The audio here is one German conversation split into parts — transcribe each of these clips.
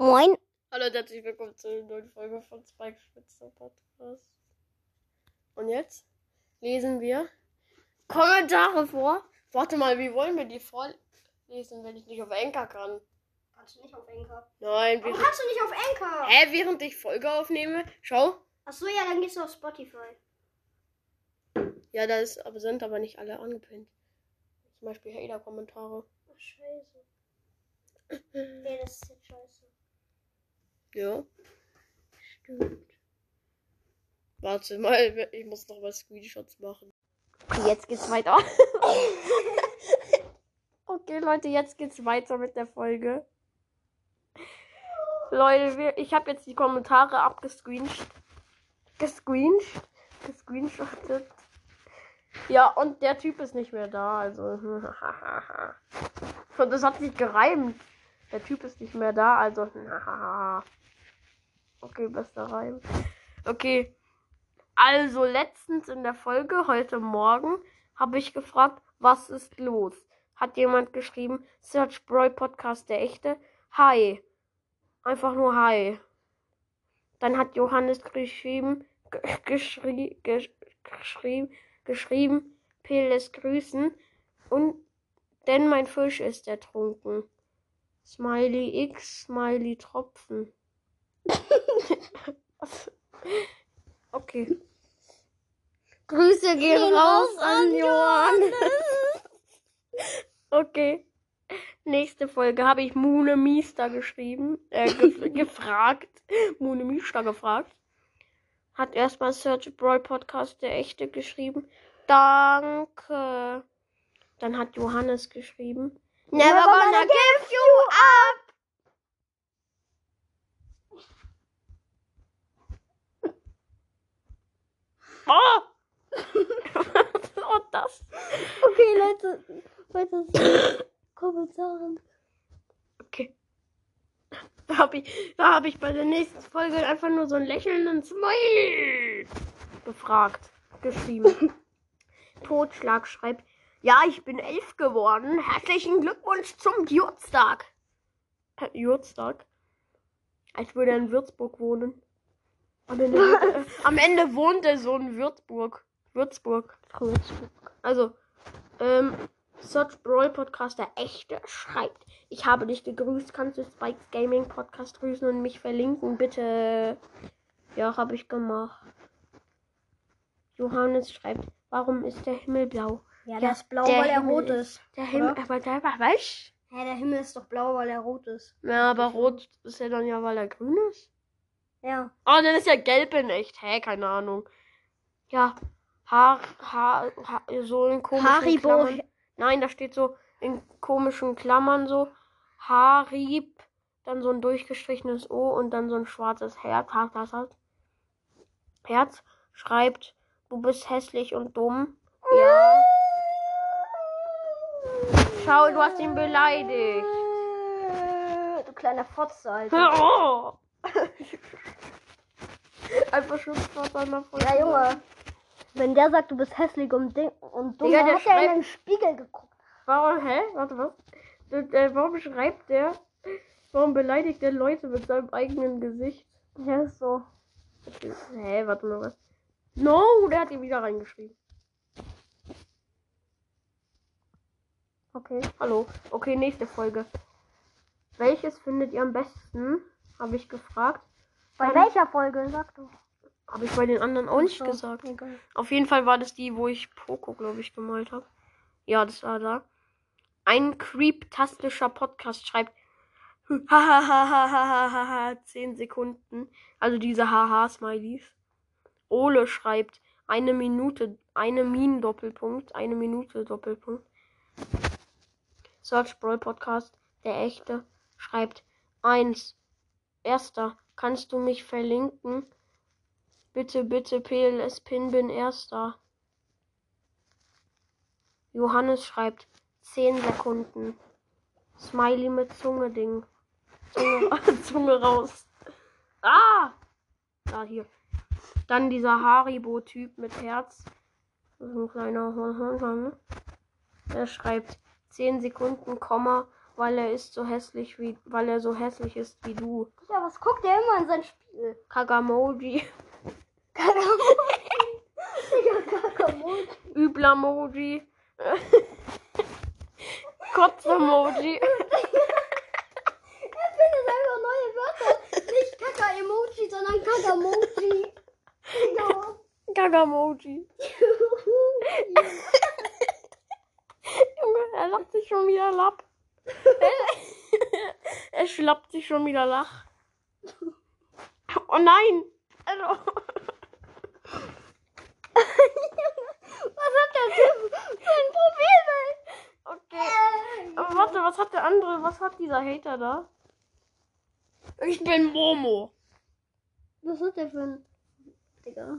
Moin. Hallo und herzlich willkommen zu einer neuen Folge von Spike Spitzer Podcast. Und jetzt lesen wir Kommentare vor. Warte mal, wie wollen wir die vorlesen, wenn ich nicht auf Enker kann? Kannst du nicht auf Enker? Nein, Warum kannst du nicht auf Enker? hä, während ich Folge aufnehme. Schau. Achso, ja, dann gehst du auf Spotify. Ja, da ist, aber sind aber nicht alle angepinnt. Zum Beispiel Hater-Kommentare. Ach, scheiße. Nee, das ist jetzt scheiße. Ja. Stimmt. Warte mal, ich muss noch mal Screenshots machen. Okay, jetzt geht's weiter. okay, Leute, jetzt geht's weiter mit der Folge. Leute, wir, ich habe jetzt die Kommentare abgescreenshot. Gescreenshot. Gescreenshottet. Ja, und der Typ ist nicht mehr da, also. Und das hat sich gereimt. Der Typ ist nicht mehr da, also. Okay, bester Reim. Okay. Also letztens in der Folge, heute Morgen, habe ich gefragt, was ist los? Hat jemand geschrieben, Search Broy Podcast, der echte? Hi. Einfach nur Hi. Dann hat Johannes geschrieben, ge- geschrie, gesch- geschrieben, geschrieben, P lässt grüßen und denn mein Fisch ist ertrunken. Smiley X, Smiley Tropfen. okay. Grüße gehen raus an Johannes. okay. Nächste Folge habe ich Mune Miester geschrieben, äh, gef gefragt. Mune Miester gefragt. Hat erstmal Search Brawl Podcast der echte geschrieben. Danke. Dann hat Johannes geschrieben. Never gonna give you up. Oh! Was war das? Okay, Leute. Weiter zu Kommentaren. Okay. Da habe ich, da hab ich bei der nächsten Folge einfach nur so einen lächelnden Smile gefragt, geschrieben. Totschlag schreibt, ja, ich bin elf geworden. Herzlichen Glückwunsch zum Geburtstag. Äh, Geburtstag? Als würde er in Würzburg wohnen. Am Ende, am Ende wohnt er so in Würzburg. Würzburg. Also, ähm, Search Brawl Podcast, der echte, schreibt. Ich habe dich gegrüßt. Kannst du Spikes Gaming Podcast grüßen und mich verlinken, bitte? Ja, habe ich gemacht. Johannes schreibt, warum ist der Himmel blau? Ja, Ja, der ist blau, der weil er Himmel rot ist- ist. Der Himmel, Oder? aber der was? Hä, der Himmel ist doch blau, weil er rot ist. Ja, aber rot ist er dann ja, weil er grün ist. Ja. Oh, dann ist ja gelb in echt. Hä, keine Ahnung. Ja, Haar, Haar, Haar so in komischen Haribo. Klammern. Nein, da steht so in komischen Klammern so Harib, dann so ein durchgestrichenes O und dann so ein schwarzes Herz. Herz, Herz. Herz schreibt, du bist hässlich und dumm. Ja. Schau, du hast ihn beleidigt. Du kleiner Fotze, Alter. Oh. Einfach an der Folge. Ja, Junge. Wenn der sagt, du bist hässlich und, ding und dumm, Digga, dann der hat er in den Spiegel geguckt. Warum, hä? Warte, was? Äh, warum schreibt der? Warum beleidigt der Leute mit seinem eigenen Gesicht? Ja, ist so. Hä, warte mal, was? No, der hat ihn wieder reingeschrieben. Okay. Hallo. Okay, nächste Folge. Welches findet ihr am besten? Habe ich gefragt. Bei welcher Folge? Sag doch. Habe ich bei den anderen auch nicht so, gesagt. egal. Auf jeden Fall war das die, wo ich Poco, glaube ich, gemalt habe. Ja, das war da. Ein creeptastischer Podcast schreibt Hahaha, 10 Sekunden. Also diese Haha-Smileys. Ole schreibt eine Minute, eine Min Doppelpunkt, eine Minute Doppelpunkt. Search Brawl Podcast, der echte, schreibt eins. Erster, kannst du mich verlinken? Bitte, bitte, PLS Pin bin erster. Johannes schreibt 10 Sekunden. Smiley mit Zunge Ding. Zunge, Zunge raus. Ah! Da hier. Dann dieser Haribo-Typ mit Herz. Das ist ein kleiner ne? Der schreibt 10 Sekunden, Komma weil er ist so hässlich wie, weil er so hässlich ist wie du. Ja, was guckt der immer in sein Spiel? Kagamoji, Kakamoji. Digga, Kakamoji. Üblamoji, Kotzemoji. Er findet einfach neue Wörter. Nicht Kaka-Emoji, sondern Kakamoji. Digga. Kagamoji. Junge, er lacht sich schon wieder lapp. er schlappt sich schon wieder lach. Oh nein! Also, Was hat der Typ für ein Profilbild? okay. Aber warte, was hat der andere? Was hat dieser Hater da? Ich bin Momo. Was hat der für ein. Digga.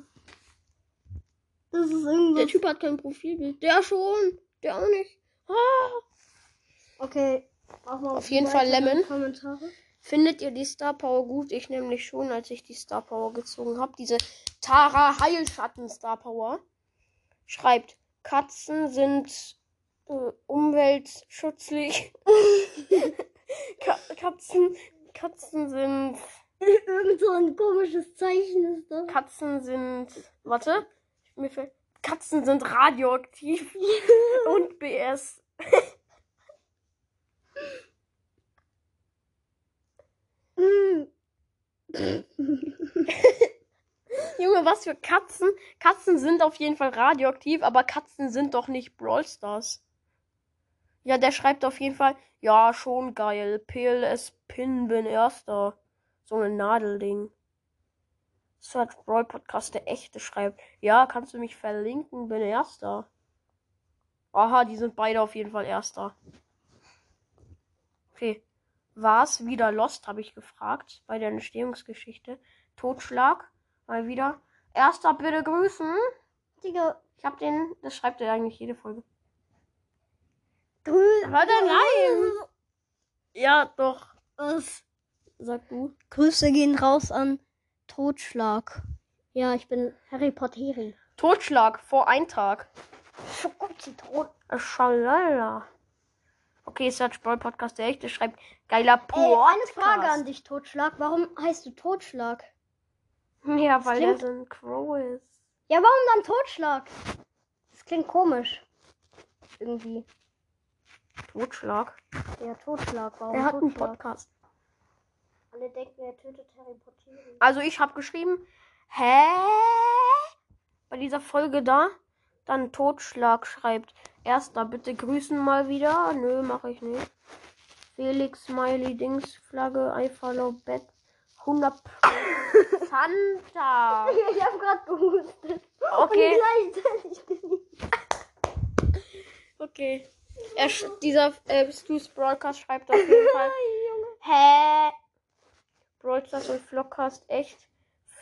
Das ist Der irgendwas. Typ hat kein Profilbild. Der schon. Der auch nicht. Ah. Okay. Auf jeden Fall Lemon. Kommentare. Findet ihr die Star Power gut? Ich nämlich schon, als ich die Star Power gezogen habe. Diese Tara Heilschatten Star Power. Schreibt, Katzen sind äh, umweltschutzlich. Ka Katzen, Katzen sind, Irgend so ein komisches Zeichen ist das. Katzen sind, warte, mir fällt, Katzen sind radioaktiv und BS. Junge, was für Katzen? Katzen sind auf jeden Fall radioaktiv, aber Katzen sind doch nicht Brawl Stars. Ja, der schreibt auf jeden Fall, ja, schon geil. PLS Pin bin erster. So ein Nadelding. Search Brawl Podcast, der echte schreibt, ja, kannst du mich verlinken, bin erster. Aha, die sind beide auf jeden Fall erster. Okay. War's wieder Lost, habe ich gefragt, bei der Entstehungsgeschichte. Totschlag. Mal wieder. Erster, bitte grüßen. Digga, Ich hab den, das schreibt er eigentlich jede Folge. grüß. Warte, nein. Ja, doch. Was? Sag du. Grüße gehen raus an Totschlag. Ja, ich bin Harry Potter. Totschlag vor Eintrag. Schokozitron. Schalala. Okay, Search Brawl Podcast, der echte schreibt geiler Ey, eine Podcast. Frage an dich, Totschlag. Warum heißt du Totschlag? Ja, weil er so ein Crow ist. Ja, warum dann Totschlag? Das klingt komisch. Irgendwie. Totschlag. Ja, Totschlag. Warum Er hat einen Totschlag? Podcast. Alle denken, er tötet Harry Potter. Also ich habe geschrieben, hä? Bei dieser Folge da, dann Totschlag schreibt. Erster, bitte grüßen mal wieder. Nö, mache ich nicht. Felix, Smiley, Dings, Flagge, I follow back. 100 Santa. Ich hab grad gehustet. Okay. Okay. Er, dieser äh, Stu's Broadcast schreibt auf jeden Fall. Hä? Broadcast und Vlogcast echt.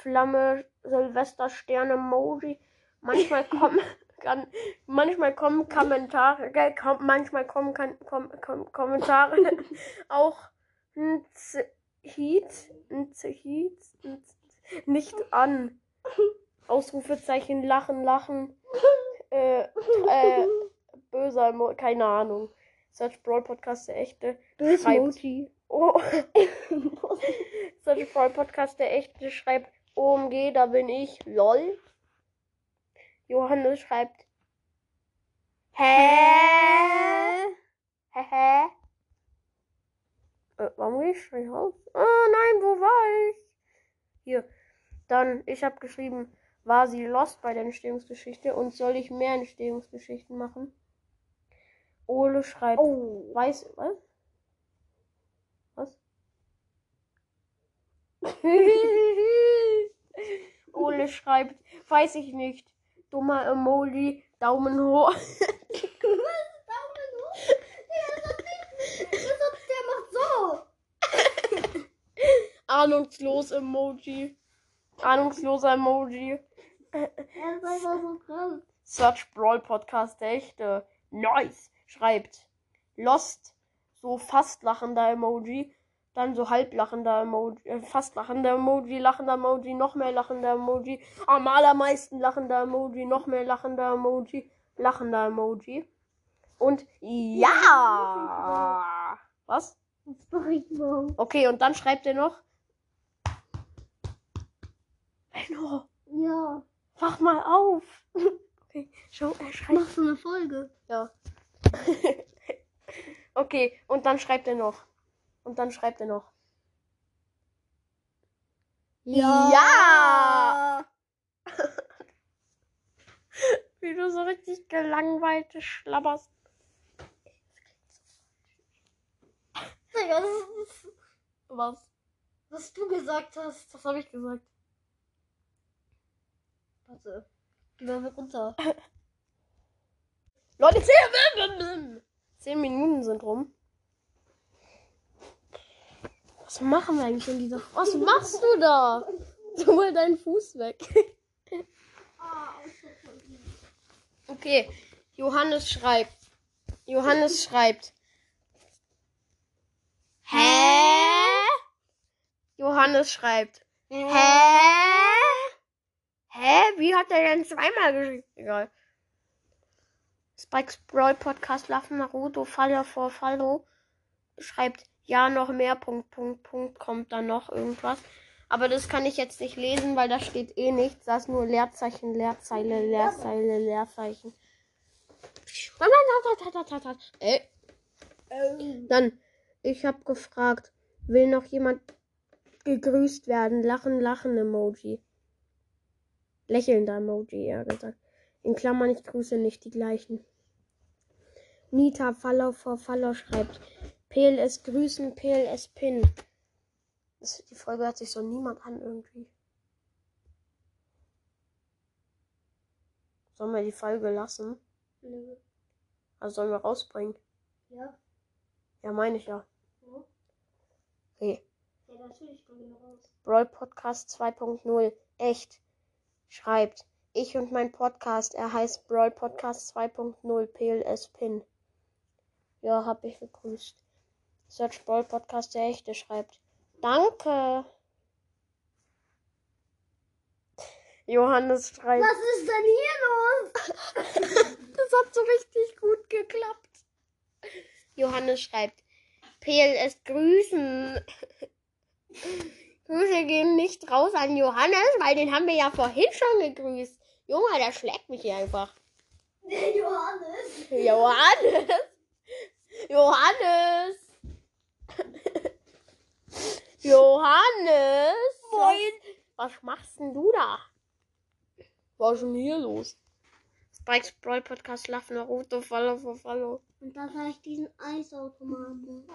Flamme, Silvester, Sterne, Emoji. Manchmal kommen, kann, manchmal kommen Kommentare, äh, kom, manchmal kommen kann, kom, kom, Kommentare auch ein Heat, ein Heat, nicht an. Ausrufezeichen, lachen, lachen. Äh, äh, böser, Emo keine Ahnung. Search Brawl Podcast, der echte. Böse schreibt-. Oh. Search Brawl Podcast, der echte schreibt OMG, da bin ich. LOL. Johannes schreibt Hä? Hä? Hä? Äh, warum gehe ich nicht raus? Oh nein, wo war ich? Hier. Dann, ich habe geschrieben, war sie lost bei der Entstehungsgeschichte und soll ich mehr Entstehungsgeschichten machen? Ole schreibt, Oh. weiß, was? Was? Ole schreibt, weiß ich nicht. Dummer Emoji, Daumen hoch. Daumen hoch. Ja, das nicht. Das der macht so. Ahnungslos Emoji. Ahnungsloser Emoji. Er ist einfach so krass. Search Brawl Podcast, der echte. Nice. Schreibt. Lost. So fast lachender Emoji. Dann so halb lachender Emoji. Äh, fast lachender Emoji. Lachender Emoji. Noch mehr lachender Emoji. Am allermeisten lachender Emoji. Noch mehr lachender Emoji. Lachender Emoji. Und ja. Was? Okay, und dann schreibt er noch. Benno, Ja. wach mal auf. Okay, schau, er schreibt. Mach so eine Folge. Ja. okay, und dann schreibt er noch. Und dann schreibt er noch. Ja. Wie du so richtig gelangweilt schlabberst. Digga, das ist, Was? was du gesagt hast. Was habe ich gesagt? Warte. Geh mal runter. Leute, zehn, zehn Minuten sind rum. Was machen wir eigentlich in dieser... Was machst du da? Tu mal deinen Fuß weg. Okay, Johannes schreibt. Johannes schreibt. Hä? Johannes schreibt. Hä? Hä? Wie hat er denn zweimal geschrieben? Egal. Spikes Brawl Podcast Love Naruto Faller vor Fallo schreibt ja noch mehr Punkt Punkt Punkt kommt dann noch irgendwas. Aber das kann ich jetzt nicht lesen, weil da steht eh nichts. Da ist nur Leerzeichen, Leerzeile, Leerzeile, Leerzeichen. Äh, dann, ich habe gefragt, will noch jemand gegrüßt werden? Lachen, lachen Emoji. Lächelnder Emoji, eher gesagt. In Klammern, ich grüße nicht die gleichen. Nita Follow vor Follow schreibt. PLS grüßen, PLS Pin. Das, die Folge hört sich so niemand an irgendwie. Sollen wir die Folge lassen? Nö. Also sollen wir rausbringen? Ja. Ja, meine ich ja. Ja. Okay. Ja, natürlich kommen wir raus. Brawl Podcast 2.0. Echt. Schreibt. Ich und mein Podcast. Er heißt Brawl Podcast 2.0 PLS Pin. Ja, hab ich gegrüßt. Search Brawl Podcast der Echte schreibt. Danke. Johannes schreibt. Was ist denn hier los? Das hat so richtig gut geklappt. Johannes schreibt. PLS grüßen. Grüße gehen nicht raus an Johannes, weil den haben wir ja vorhin schon gegrüßt. Junge, der schlägt mich hier einfach. Johannes. Johannes! Johannes! Johannes! Moin. Was, was machst denn du da? Was ist denn hier los? Spikes Brawl Podcast Naruto Follow for Follow. Und dann habe ich diesen Eisautomaten.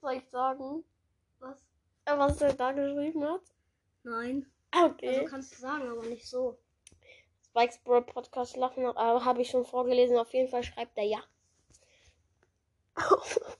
Soll ich sagen, Was? äh, was er da geschrieben hat? Nein. Okay. Also kannst du sagen, aber nicht so. Spikes Brawl Podcast Love Naruto habe ich schon vorgelesen. Auf jeden Fall schreibt er ja.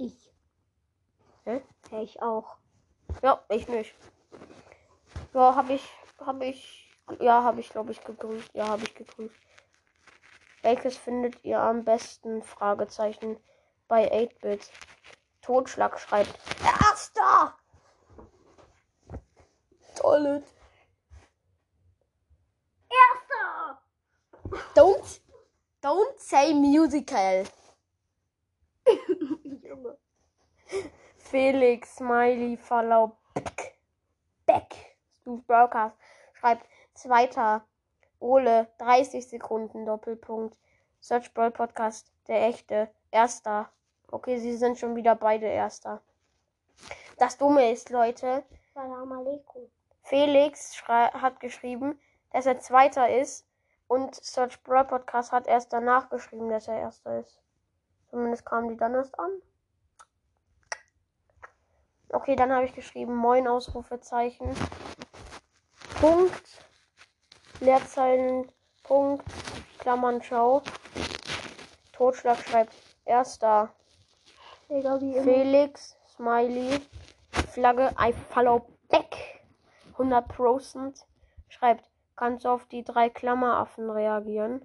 Ich. Hä? Ja, ich auch. Ja, ich nicht. Ja, habe ich, habe ich, ja, habe ich, glaube ich, gegrüßt. Ja, habe ich gegrüßt. Welches findet ihr am besten? Fragezeichen bei 8-Bit. Totschlag schreibt. Erster! Toilet. Erster! Don't, don't say musical. Junge. Felix, Smiley, Follow, Back. Back. Stu Broadcast schreibt zweiter. Ole, 30 Sekunden, Doppelpunkt. Search Brawl Podcast, der echte. Erster. Okay, sie sind schon wieder beide Erster. Das Dumme ist, Leute. Felix hat geschrieben, dass er Zweiter ist und Search Brawl Podcast hat erst danach geschrieben, dass er Erster ist. Zumindest kamen die dann erst an. Okay, dann habe ich geschrieben, Moin, Ausrufezeichen. Punkt. Leerzeilen, Punkt. Klammern, Schau. Totschlag schreibt, Erster. Digga, wie immer. Felix, Smiley, Flagge, I follow back. 100% schreibt, kannst du auf die drei Klammeraffen reagieren?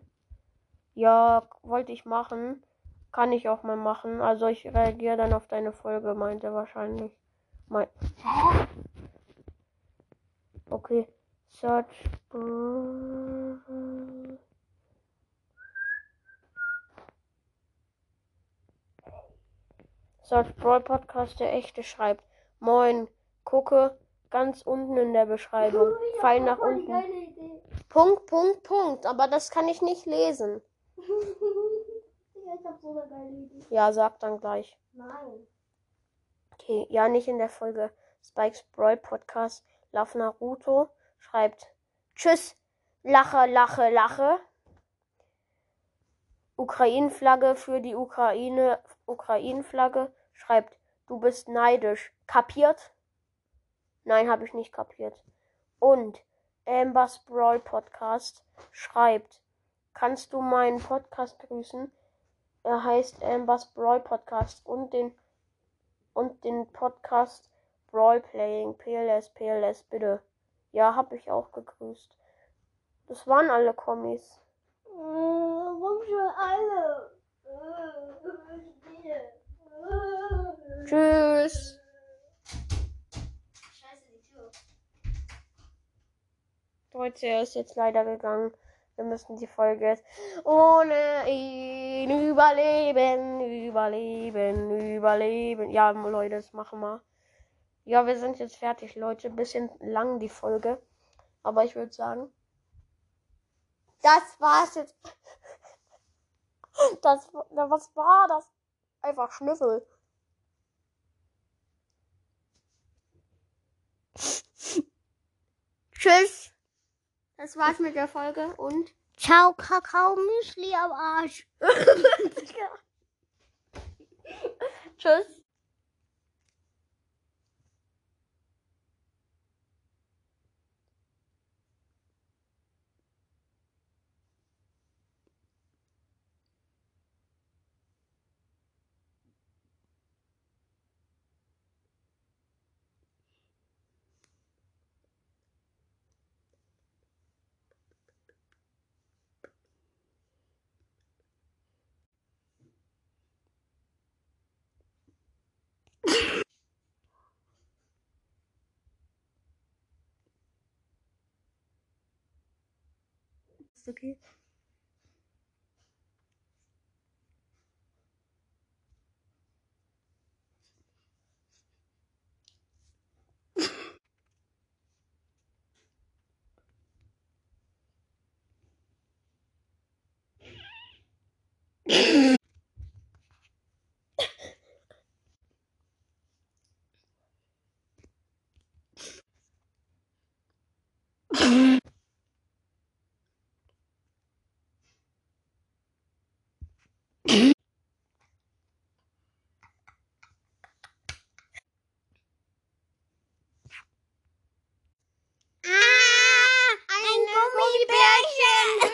Ja, wollte ich machen. Kann ich auch mal machen. Also ich reagiere dann auf deine Folge, meint er wahrscheinlich. Mein Hä? Okay. Search. Search Brawl Podcast, der echte schreibt. Moin, gucke ganz unten in der Beschreibung. Pfeil nach unten. Punkt, Punkt, Punkt. Aber das kann ich nicht lesen. Digga, ich hab so eine geile Idee. Ja, sag dann gleich. Nein. Okay, ja, nicht in der Folge. Spikes Brawl Podcast. Lauf Naruto schreibt Tschüss, lache, lache, lache. Ukraine-Flagge für die Ukraine. Ukraine-Flagge schreibt, du bist neidisch. Kapiert? Nein, habe ich nicht kapiert. Und Ambers Brawl Podcast schreibt, kannst du meinen Podcast grüßen? Er heißt Ambers Brawl Podcast und den und den Podcast Brawl Playing PLS PLS bitte. Ja, habe ich auch gegrüßt. Das waren alle Kommis. Äh, warum schon alle? Äh, äh, Tschüss. Scheiße, die Tür. Leute, er ist jetzt leider gegangen. Wir müssen die Folge jetzt ohne ihn überleben, überleben, überleben. Ja, Leute, das machen wir. Ja, wir sind jetzt fertig, Leute. Bisschen lang die Folge. Aber ich würde sagen, das war's jetzt. Das, was war das? Einfach Schnüffel. Tschüss. Das war's mit der Folge und Ciao, Kakao Müsli am Arsch. Tschüss. Okay.